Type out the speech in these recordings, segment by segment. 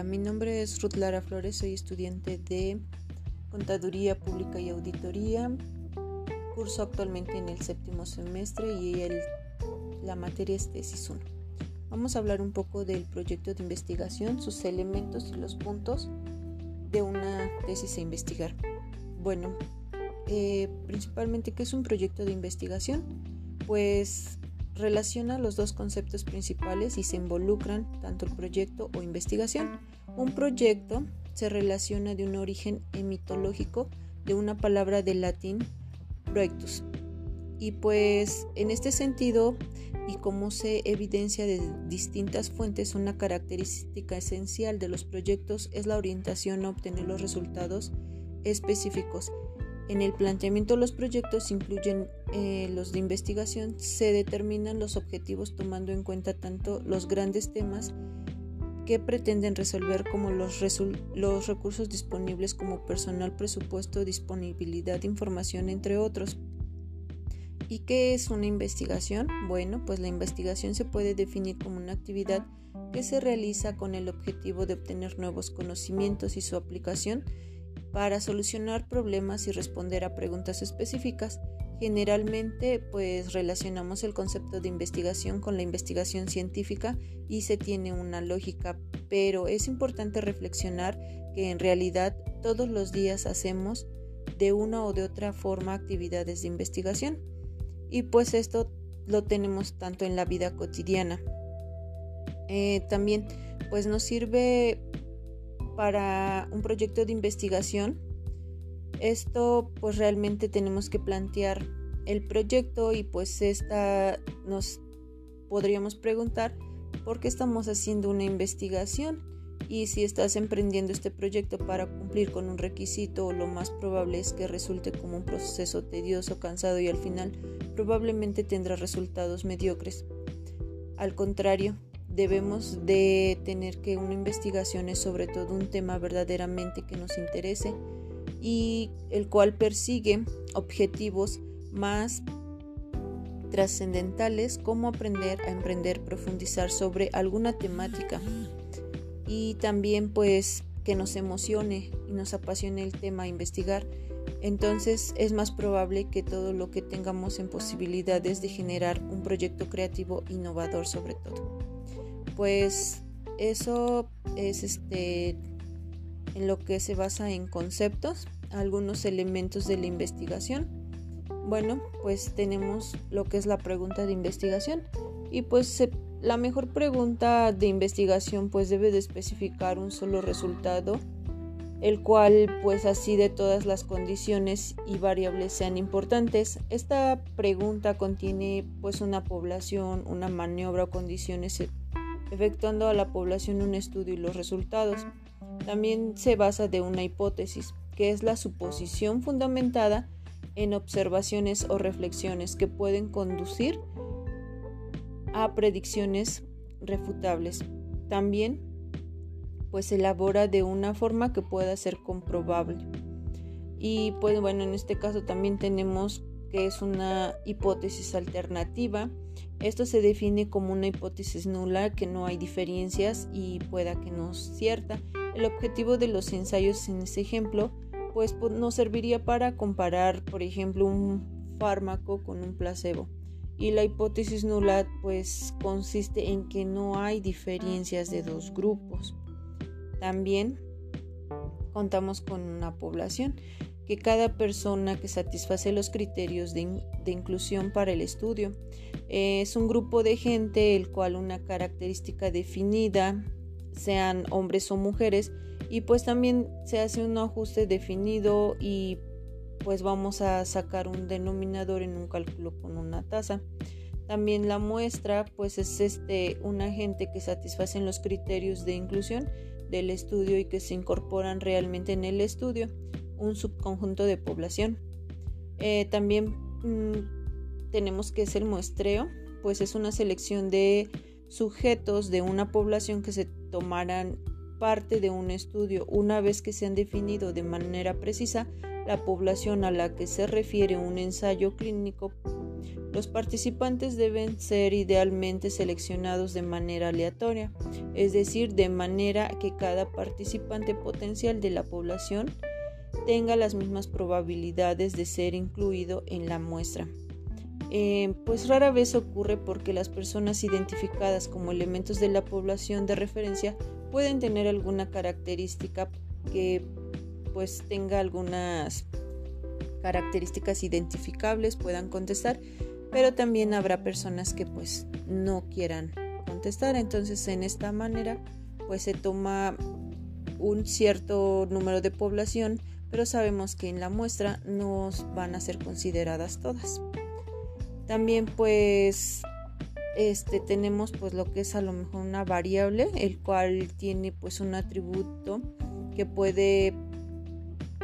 Hola, mi nombre es Ruth Lara Flores, soy estudiante de Contaduría Pública y Auditoría. Curso actualmente en el séptimo semestre y el, la materia es tesis 1. Vamos a hablar un poco del proyecto de investigación, sus elementos y los puntos de una tesis a investigar. Bueno, eh, principalmente, ¿qué es un proyecto de investigación? Pues relaciona los dos conceptos principales y se involucran tanto el proyecto o investigación. Un proyecto se relaciona de un origen emitológico de una palabra del latín proyectus. Y pues en este sentido, y como se evidencia de distintas fuentes, una característica esencial de los proyectos es la orientación a obtener los resultados específicos en el planteamiento de los proyectos incluyen eh, los de investigación, se determinan los objetivos tomando en cuenta tanto los grandes temas que pretenden resolver como los, los recursos disponibles como personal, presupuesto, disponibilidad información, entre otros. ¿Y qué es una investigación? Bueno, pues la investigación se puede definir como una actividad que se realiza con el objetivo de obtener nuevos conocimientos y su aplicación para solucionar problemas y responder a preguntas específicas. Generalmente, pues relacionamos el concepto de investigación con la investigación científica y se tiene una lógica, pero es importante reflexionar que en realidad todos los días hacemos de una o de otra forma actividades de investigación. Y pues esto lo tenemos tanto en la vida cotidiana. Eh, también pues nos sirve para un proyecto de investigación, esto pues realmente tenemos que plantear el proyecto y pues esta nos podríamos preguntar por qué estamos haciendo una investigación y si estás emprendiendo este proyecto para cumplir con un requisito lo más probable es que resulte como un proceso tedioso, cansado y al final probablemente tendrá resultados mediocres. Al contrario, debemos de tener que una investigación es sobre todo un tema verdaderamente que nos interese y el cual persigue objetivos más trascendentales como aprender a emprender, profundizar sobre alguna temática y también pues que nos emocione y nos apasione el tema a investigar. Entonces es más probable que todo lo que tengamos en posibilidades de generar un proyecto creativo innovador sobre todo pues eso es este en lo que se basa en conceptos, algunos elementos de la investigación. Bueno, pues tenemos lo que es la pregunta de investigación y pues la mejor pregunta de investigación pues debe de especificar un solo resultado, el cual pues así de todas las condiciones y variables sean importantes. Esta pregunta contiene pues una población, una maniobra o condiciones efectuando a la población un estudio y los resultados. También se basa de una hipótesis, que es la suposición fundamentada en observaciones o reflexiones que pueden conducir a predicciones refutables. También pues elabora de una forma que pueda ser comprobable. Y pues bueno, en este caso también tenemos que es una hipótesis alternativa esto se define como una hipótesis nula que no hay diferencias y pueda que no es cierta. El objetivo de los ensayos en ese ejemplo pues nos serviría para comparar, por ejemplo, un fármaco con un placebo. Y la hipótesis nula pues consiste en que no hay diferencias de dos grupos. También contamos con una población que cada persona que satisface los criterios de, inclusión para el estudio es un grupo de gente el cual una característica definida sean hombres o mujeres y pues también se hace un ajuste definido y pues vamos a sacar un denominador en un cálculo con una tasa. También la muestra pues es este un agente que satisface los criterios de inclusión del estudio y que se incorporan realmente en el estudio un subconjunto de población. Eh, también mm, tenemos que es el muestreo, pues es una selección de sujetos de una población que se tomarán parte de un estudio una vez que se han definido de manera precisa la población a la que se refiere un ensayo clínico Los participantes deben ser idealmente seleccionados de manera aleatoria, es decir, de manera que cada participante potencial de la población tenga las mismas probabilidades de ser incluido en la muestra. Eh, pues rara vez ocurre porque las personas identificadas como elementos de la población de referencia pueden tener alguna característica que pues tenga algunas características identificables, puedan contestar, pero también habrá personas que pues no quieran contestar. Entonces en esta manera pues se toma un cierto número de población, pero sabemos que en la muestra no van a ser consideradas todas. También pues este tenemos pues lo que es a lo mejor una variable, el cual tiene pues un atributo que puede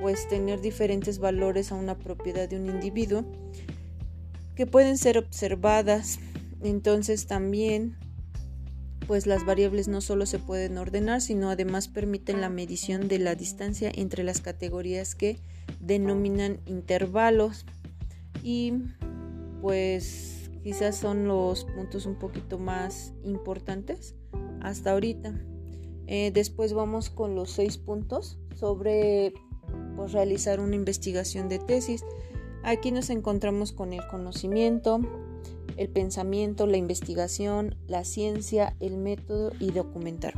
pues tener diferentes valores a una propiedad de un individuo que pueden ser observadas. Entonces también pues las variables no solo se pueden ordenar, sino además permiten la medición de la distancia entre las categorías que denominan intervalos y pues quizás son los puntos un poquito más importantes hasta ahorita. Eh, después vamos con los seis puntos sobre pues, realizar una investigación de tesis. Aquí nos encontramos con el conocimiento, el pensamiento, la investigación, la ciencia, el método y documentar.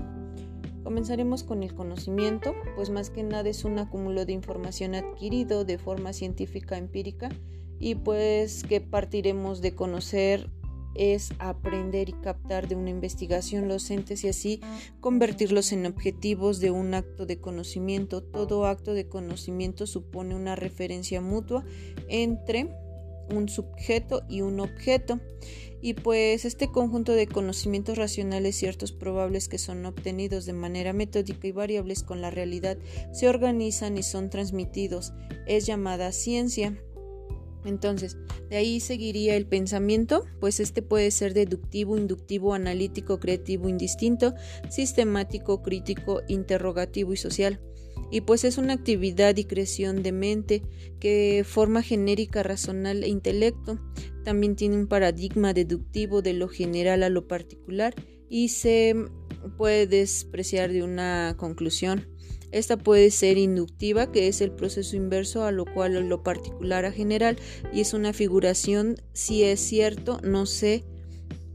Comenzaremos con el conocimiento, pues más que nada es un acúmulo de información adquirido de forma científica empírica y pues que partiremos de conocer es aprender y captar de una investigación los entes y así convertirlos en objetivos de un acto de conocimiento. Todo acto de conocimiento supone una referencia mutua entre un sujeto y un objeto. Y pues este conjunto de conocimientos racionales ciertos probables que son obtenidos de manera metódica y variables con la realidad se organizan y son transmitidos. Es llamada ciencia. Entonces, de ahí seguiría el pensamiento, pues este puede ser deductivo, inductivo, analítico, creativo, indistinto, sistemático, crítico, interrogativo y social. Y pues es una actividad y creación de mente que forma genérica, razonal e intelecto. También tiene un paradigma deductivo de lo general a lo particular y se puede despreciar de una conclusión. Esta puede ser inductiva, que es el proceso inverso a lo cual lo particular a general, y es una figuración, si es cierto, no sé,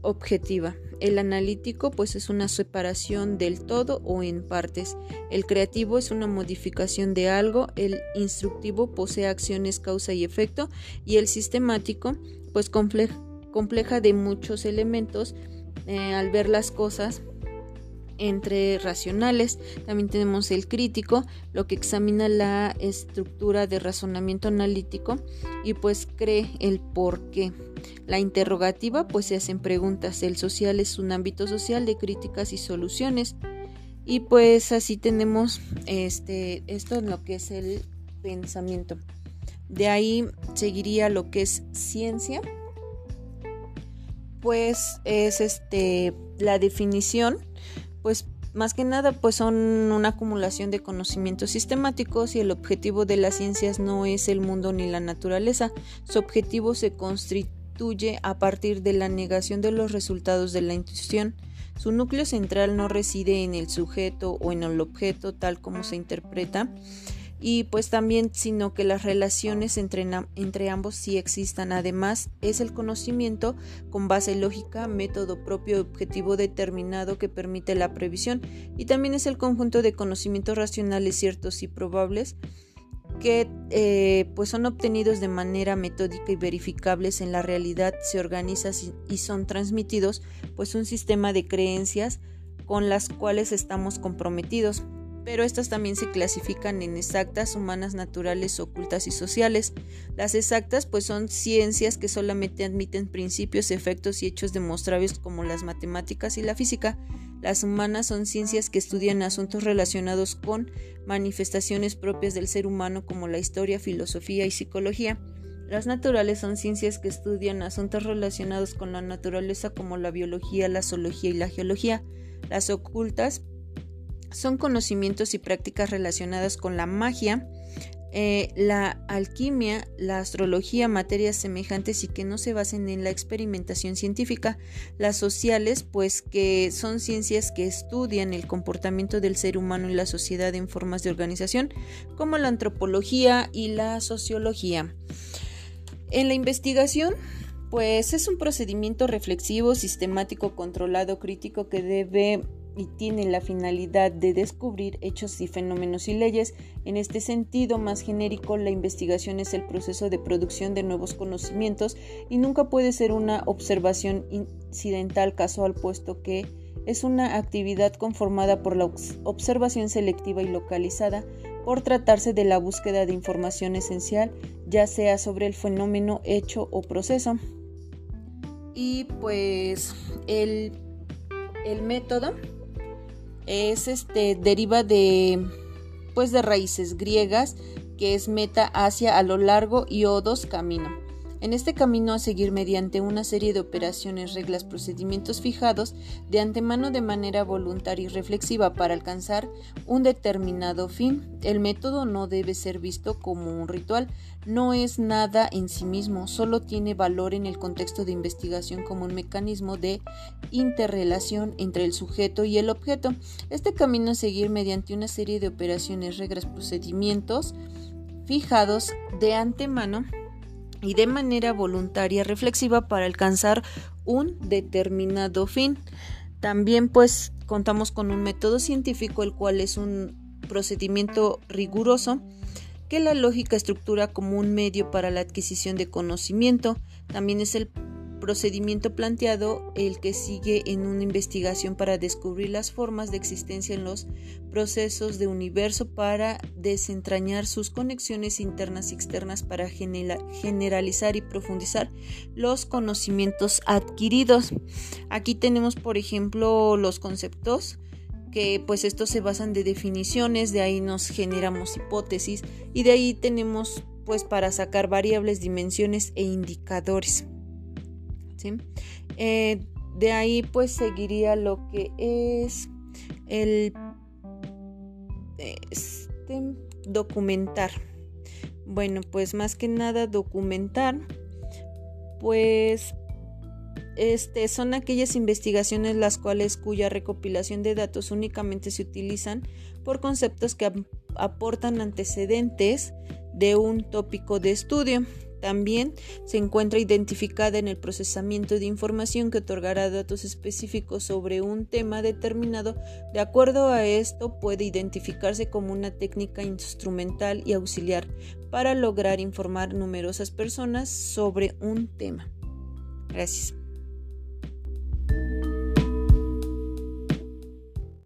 objetiva. El analítico pues es una separación del todo o en partes. El creativo es una modificación de algo. El instructivo posee acciones causa y efecto. Y el sistemático pues compleja, de muchos elementos eh, al ver las cosas entre racionales. También tenemos el crítico, lo que examina la estructura de razonamiento analítico y pues cree el por qué. La interrogativa pues se hacen preguntas. El social es un ámbito social de críticas y soluciones. Y pues así tenemos este esto en lo que es el pensamiento. De ahí seguiría lo que es ciencia. Pues es este la definición pues más que nada pues son una acumulación de conocimientos sistemáticos y el objetivo de las ciencias no es el mundo ni la naturaleza. Su objetivo se constituye a partir de la negación de los resultados de la intuición. Su núcleo central no reside en el sujeto o en el objeto tal como se interpreta y pues también sino que las relaciones entre, entre ambos sí existan. Además es el conocimiento con base lógica, método propio, objetivo determinado que permite la previsión. Y también es el conjunto de conocimientos racionales ciertos y probables que eh, pues son obtenidos de manera metódica y verificables. En la realidad, se organizan y son transmitidos pues un sistema de creencias con las cuales estamos comprometidos pero estas también se clasifican en exactas, humanas, naturales, ocultas y sociales. Las exactas pues son ciencias que solamente admiten principios, efectos y hechos demostrables como las matemáticas y la física. Las humanas son ciencias que estudian asuntos relacionados con manifestaciones propias del ser humano como la historia, filosofía y psicología. Las naturales son ciencias que estudian asuntos relacionados con la naturaleza como la biología, la zoología y la geología. Las ocultas son conocimientos y prácticas relacionadas con la magia, eh, la alquimia, la astrología, materias semejantes y que no se basen en la experimentación científica, las sociales, pues que son ciencias que estudian el comportamiento del ser humano y la sociedad en formas de organización, como la antropología y la sociología. En la investigación, pues es un procedimiento reflexivo, sistemático, controlado, crítico que debe y tiene la finalidad de descubrir hechos y fenómenos y leyes. En este sentido más genérico, la investigación es el proceso de producción de nuevos conocimientos y nunca puede ser una observación incidental casual, puesto que es una actividad conformada por la observación selectiva y localizada por tratarse de la búsqueda de información esencial, ya sea sobre el fenómeno, hecho o proceso. Y pues el, el método es este deriva de pues de raíces griegas que es meta hacia a lo largo y odos camino. En este camino a seguir mediante una serie de operaciones, reglas, procedimientos fijados de antemano de manera voluntaria y reflexiva para alcanzar un determinado fin. El método no debe ser visto como un ritual, no es nada en sí mismo, solo tiene valor en el contexto de investigación como un mecanismo de interrelación entre el sujeto y el objeto. Este camino a seguir mediante una serie de operaciones, reglas, procedimientos fijados de antemano y de manera voluntaria reflexiva para alcanzar un determinado fin. También pues contamos con un método científico el cual es un procedimiento riguroso que la lógica estructura como un medio para la adquisición de conocimiento. También es el procedimiento planteado el que sigue en una investigación para descubrir las formas de existencia en los procesos de universo para desentrañar sus conexiones internas y externas para generalizar y profundizar los conocimientos adquiridos. Aquí tenemos por ejemplo los conceptos que pues estos se basan de definiciones, de ahí nos generamos hipótesis y de ahí tenemos pues para sacar variables, dimensiones e indicadores. Eh, de ahí pues seguiría lo que es el este, documentar. Bueno, pues más que nada documentar, pues este, son aquellas investigaciones las cuales cuya recopilación de datos únicamente se utilizan por conceptos que aportan antecedentes de un tópico de estudio. También se encuentra identificada en el procesamiento de información que otorgará datos específicos sobre un tema determinado. De acuerdo a esto, puede identificarse como una técnica instrumental y auxiliar para lograr informar numerosas personas sobre un tema. Gracias.